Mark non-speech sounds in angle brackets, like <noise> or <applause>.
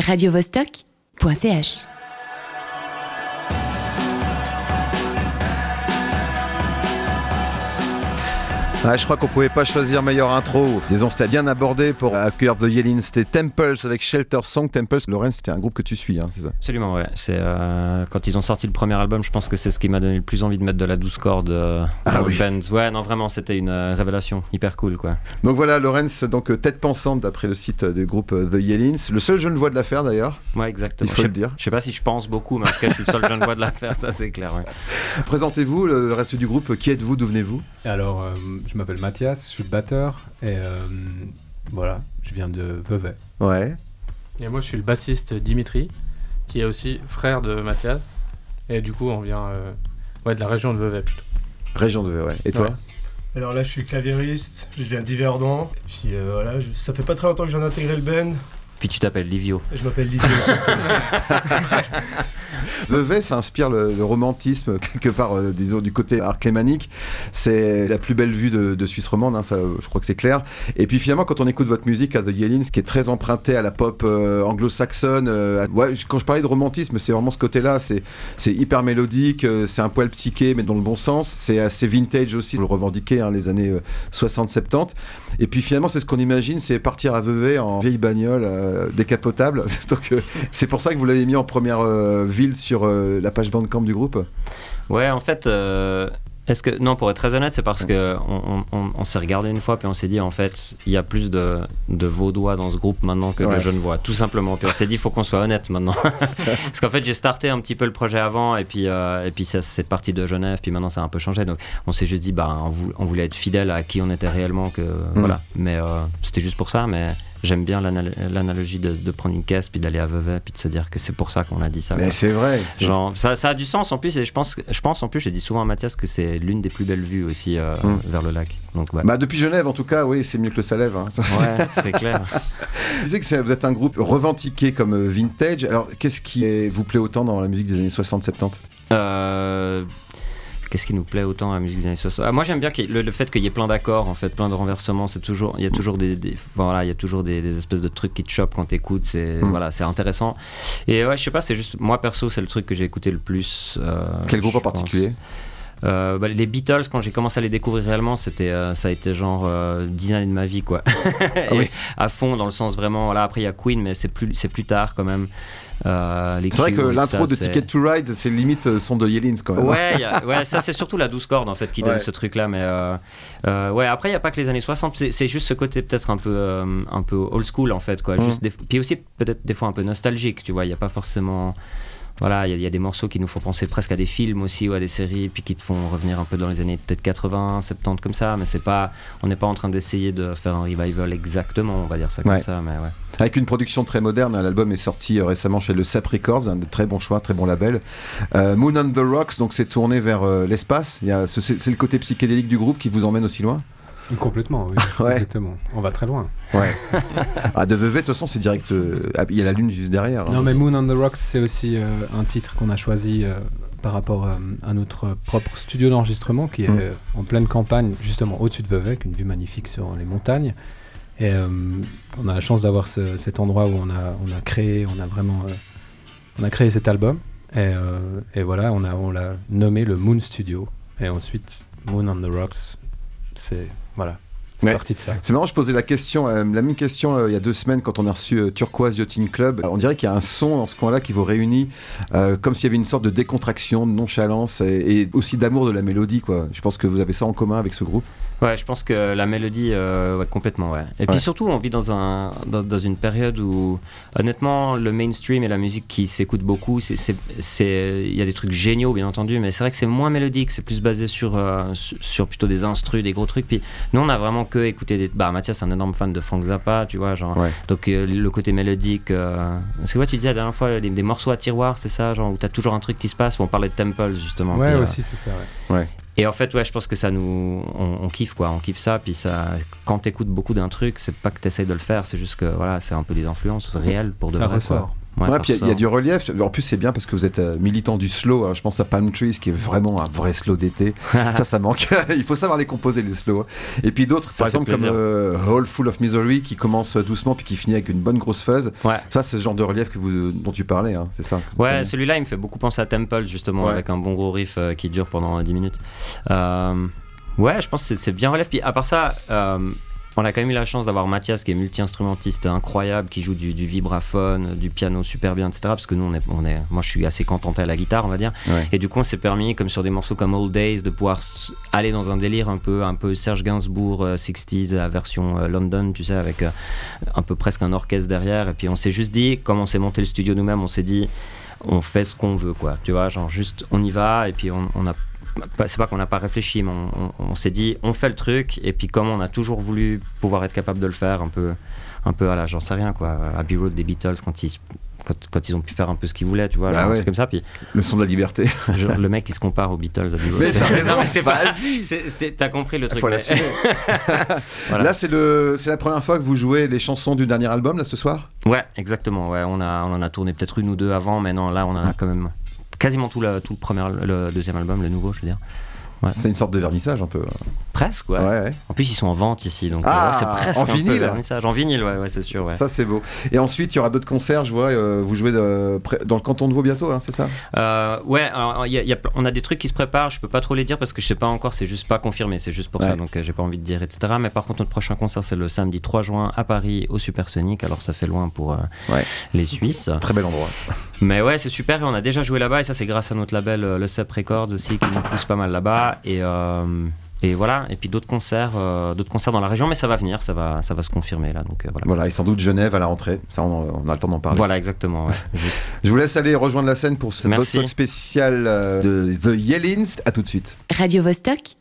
radiovostok.ch je crois qu'on pouvait pas choisir meilleure intro. Disons, c'était bien abordé pour accueillir The Yellin. C'était Temples avec Shelter Song. Temples, Lorenz, c'était un groupe que tu suis, hein, c'est ça? Absolument, ouais. C'est euh, quand ils ont sorti le premier album, je pense que c'est ce qui m'a donné le plus envie de mettre de la douce corde euh, ah, oui. Ouais, non, vraiment, c'était une euh, révélation hyper cool, quoi. Donc voilà, Lorenz, donc tête pensante d'après le site du groupe The Yellins. Le seul jeune voix de l'affaire d'ailleurs. Ouais, exactement. Il faut le dire. Je sais pas si je pense beaucoup, mais en tout cas, je suis le seul jeune voix de l'affaire, ça c'est clair. <laughs> Présentez-vous, le, reste du groupe. Qui êtes-vous? D'où venez-vous? Alors, je m'appelle Mathias je suis le batteur et euh, voilà, je viens de Vevey. Ouais. Et moi, je suis le bassiste Dimitri, qui est aussi frère de Mathias. Et du coup, on vient euh, ouais, de la région de Vevey plutôt. Région de Vevey, ouais. Et toi Alors là, je suis claviériste, je viens d'Yverdon. Et puis euh, voilà, ça fait pas très longtemps que j'ai intégré le Ben. Puis tu t'appelles Livio. Je m'appelle Livio surtout. <laughs> Vevey, ça inspire le, romantisme <laughs> quelque part, euh, disons, du côté arclémanique. C'est la plus belle vue de, Suisse romande, hein, ça, je crois que c'est clair. Et puis finalement, quand on écoute votre musique à The Yellins, qui est très emprunté à la pop euh, anglo-saxonne, euh, ouais, quand je parlais de romantisme, c'est vraiment ce côté-là. C'est, c'est hyper mélodique, c'est un poil psyché, mais dans le bon sens. C'est assez vintage aussi, vous le revendiquez, hein, les années 60-70. Et puis finalement, c'est ce qu'on imagine, c'est partir à Vevey en vieille bagnole euh, décapotable. <laughs> Donc euh, c'est pour ça que vous l'avez mis en première euh, ville sur la page Bandcamp du groupe. Ouais, en fait, est-ce que non, pour être très honnête, c'est parce que on, s'est regardé une fois puis on s'est dit en fait, il y a plus de, de vaudois dans ce groupe maintenant que de voix tout simplement. Puis on s'est dit, il faut qu'on soit honnête maintenant, <laughs> parce qu'en fait, j'ai starté un petit peu le projet avant et puis et puis c'est parti de Genève, puis maintenant ça a un peu changé. Donc on s'est juste dit, bah, on, voulait être fidèle à qui on était réellement, que mm. voilà. Mais c'était juste pour ça, mais j'aime bien l'analogie de, prendre une caisse puis d'aller à Vevey puis de se dire que c'est pour ça qu'on a dit ça. Mais c'est vrai. Genre, ça, ça, a du sens en plus et je pense, je pense en plus, j'ai dit souvent à Mathias que c'est l'une des plus belles vues aussi euh, hmm. vers le lac. Donc, bah, depuis Genève en tout cas, oui, c'est mieux que le Salève. Hein. Ouais, <laughs> c'est clair. tu disais que vous êtes un groupe revendiqué comme euh, vintage. Alors qu'est-ce qui vous plaît autant dans la musique des années 60-70 euh, qu'est-ce qui nous plaît autant à la musique des années 60 ah, Moi j'aime bien le, fait qu'il y ait plein d'accords, en fait, plein de renversements. C'est toujours, il y a toujours des, voilà, il y a toujours des, espèces de trucs qui te chopent quand t'écoutes. C'est mm. voilà, c'est intéressant. Et ouais, je sais pas, c'est juste moi perso, c'est le truc que j'ai écouté le plus. Euh, Quel groupe en particulier? Euh, bah, les Beatles, quand j'ai commencé à les découvrir réellement, c'était, euh, ça a été genre euh, 10 années de ma vie, quoi. <laughs> Ah oui. À fond, dans le sens vraiment. Voilà, après, il y a Queen, mais c'est plus, c'est plus tard quand même. Euh, c'est vrai que l'intro de Ticket to Ride, c'est limite son de Yellins quand même. Ouais, <laughs> ouais ça c'est surtout la douce corde en fait qui donne ce truc là. Mais euh, ouais, après il n'y a pas que les années 60, c'est juste ce côté peut-être un peu, un peu old school en fait. Quoi. Mm. Juste puis aussi peut-être des fois un peu nostalgique, tu vois, il n'y a pas forcément voilà, il y, a des morceaux qui nous font penser presque à des films aussi ou à des séries, puis qui te font revenir un peu dans les années peut-être 80, 70 comme ça, mais c'est pas, on n'est pas en train d'essayer de faire un revival exactement, on va dire ça comme ça, mais ouais. Avec une production très moderne, hein, l'album est sorti euh, récemment chez le SAP Records, un très bon choix, très bon label. Euh, Moon on the Rocks, donc c'est tourné vers euh, l'espace. C'est le côté psychédélique du groupe qui vous emmène aussi loin? Complètement, oui. <laughs> Exactement. On va très loin. Ouais. ah, de Vevey, de toute façon, c'est direct. Euh, il y a la lune juste derrière. Hein. Non, mais Moon on the Rocks, c'est aussi euh, un titre qu'on a choisi euh, par rapport à notre propre studio d'enregistrement qui est mm. en pleine campagne, justement au-dessus de Vevey, avec une vue magnifique sur les montagnes. Et on a la chance d'avoir cet endroit où on a, on a créé, on a vraiment. on a créé cet album. Et, et voilà, on l'a on nommé le Moon Studio. Et ensuite, Moon on the Rocks, c'est voilà. C'est parti de ça. C'est marrant, je posais la question, euh, la même question euh, il y a deux semaines quand on a reçu euh, Turquoise Yachting Club. on dirait qu'il y a un son dans ce coin-là qui vous réunit, comme s'il y avait une sorte de décontraction, de nonchalance et, aussi d'amour de la mélodie. Quoi. Je pense que vous avez ça en commun avec ce groupe. Ouais, je pense que la mélodie, ouais, complètement, ouais. Et puis surtout, on vit dans, un, dans, une période où, honnêtement, le mainstream et la musique qui s'écoute beaucoup, il y a des trucs géniaux, bien entendu, mais c'est vrai que c'est moins mélodique, c'est plus basé sur, sur plutôt des instrus, des gros trucs. Puis nous, on a vraiment que écouter des. Bah, Mathias, c'est un énorme fan de Frank Zappa, tu vois, genre. Donc, euh, le côté mélodique. Euh... Parce que, ouais, tu disais la dernière fois, des, morceaux à tiroir, c'est ça, genre, où t'as toujours un truc qui se passe, où on parlait de Temples, justement. Ouais, euh, aussi, c'est ça, ouais. Et en fait, ouais, je pense que ça nous. On, kiffe, quoi. On kiffe ça. Puis ça, quand t'écoutes beaucoup d'un truc, c'est pas que t'essayes de le faire, c'est juste que, voilà, c'est un peu des influences réelles pour de ça vrai. Ressort. Ouais, puis il y, a du relief. En plus, c'est bien parce que vous êtes euh, militant du slow. Hein. Je pense à Palm Trees, qui est vraiment un vrai slow d'été. <laughs> ça, ça manque. <laughs> il faut savoir les composer, les slow. Hein. Et puis d'autres, par exemple, comme euh, Hall Full of Misery, qui commence doucement puis qui finit avec une bonne grosse fuzz. Ouais. Ça, c'est ce genre de relief que vous, dont tu parlais. Hein. C'est ça. Ouais, celui-là, il me fait beaucoup penser à Temple, justement, avec un bon gros riff euh, qui dure pendant 10 minutes. ouais, je pense que c'est bien relief. Puis à part ça, on a quand même eu la chance d'avoir Mathias qui est multi-instrumentiste incroyable, qui joue du, vibraphone, du piano super bien, etc. Parce que nous, on est, on est, moi je suis assez contenté à la guitare, on va dire. Et du coup, on s'est permis, comme sur des morceaux comme Old Days, de pouvoir aller dans un délire un peu, un peu Serge Gainsbourg, 60s, euh, version euh, London, tu sais, avec euh, un peu presque un orchestre derrière. Et puis on s'est juste dit, comme on s'est monté le studio nous-mêmes, on s'est dit, on fait ce qu'on veut, quoi. Tu vois, genre juste on y va et puis on, on a c'est pas qu'on n'a pas réfléchi, mais on, s'est dit, on fait le truc, et puis comme on a toujours voulu pouvoir être capable de le faire, un peu, un peu à la, j'en sais rien, quoi, Abbey Road des Beatles, quand ils quand, ils ont pu faire un peu ce qu'ils voulaient, tu vois, bah comme ça. Puis, le son de la liberté. <laughs> le mec qui se compare aux Beatles. Mais t'as <laughs> raison, c'est pas. T'as compris le truc. <laughs> Là, c'est le, c'est la première fois que vous jouez des chansons du dernier album là ce soir? Ouais, exactement. Ouais, on a, on en a tourné peut-être une ou deux avant, mais non, là, on en a quand même quasiment tout, tout le, premier, le deuxième album, le nouveau, je veux dire. C'est une sorte de vernissage un peu. Presque, ouais. En plus, ils sont en vente ici, donc ah, euh, c'est presque en vinyle. un peu vernissage. En vinyle, ouais, c'est sûr. Ça, c'est beau. Et ensuite, il y aura d'autres concerts. Je vois, euh, vous jouez dans le canton de Vaud bientôt, hein, c'est ça? Euh, Ouais, on a des trucs qui se préparent. Je peux pas trop les dire parce que je sais pas encore. C'est juste pas confirmé. C'est juste pour ça, donc j'ai pas envie de dire, etc. Mais par contre, notre prochain concert, c'est le samedi 3 juin à Paris au Supersonic. Alors, ça fait loin pour les Suisses. Très bel endroit. <laughs> Mais ouais, c'est super. Et on a déjà joué là-bas. Et ça, c'est grâce à notre label, le CEP Records aussi, qui nous pousse pas mal là-bas. Et euh, et voilà, et puis d'autres concerts, euh, d'autres concerts dans la région, mais ça va venir, ça va, ça va se confirmer là. Donc euh, voilà. Voilà, et sans doute Genève à la rentrée. Ça, on, a le temps d'en parler. Voilà, exactement. <laughs> juste. Je vous laisse aller rejoindre la scène pour cette spéciale de The Yellins. À tout de suite. Radio -Vostok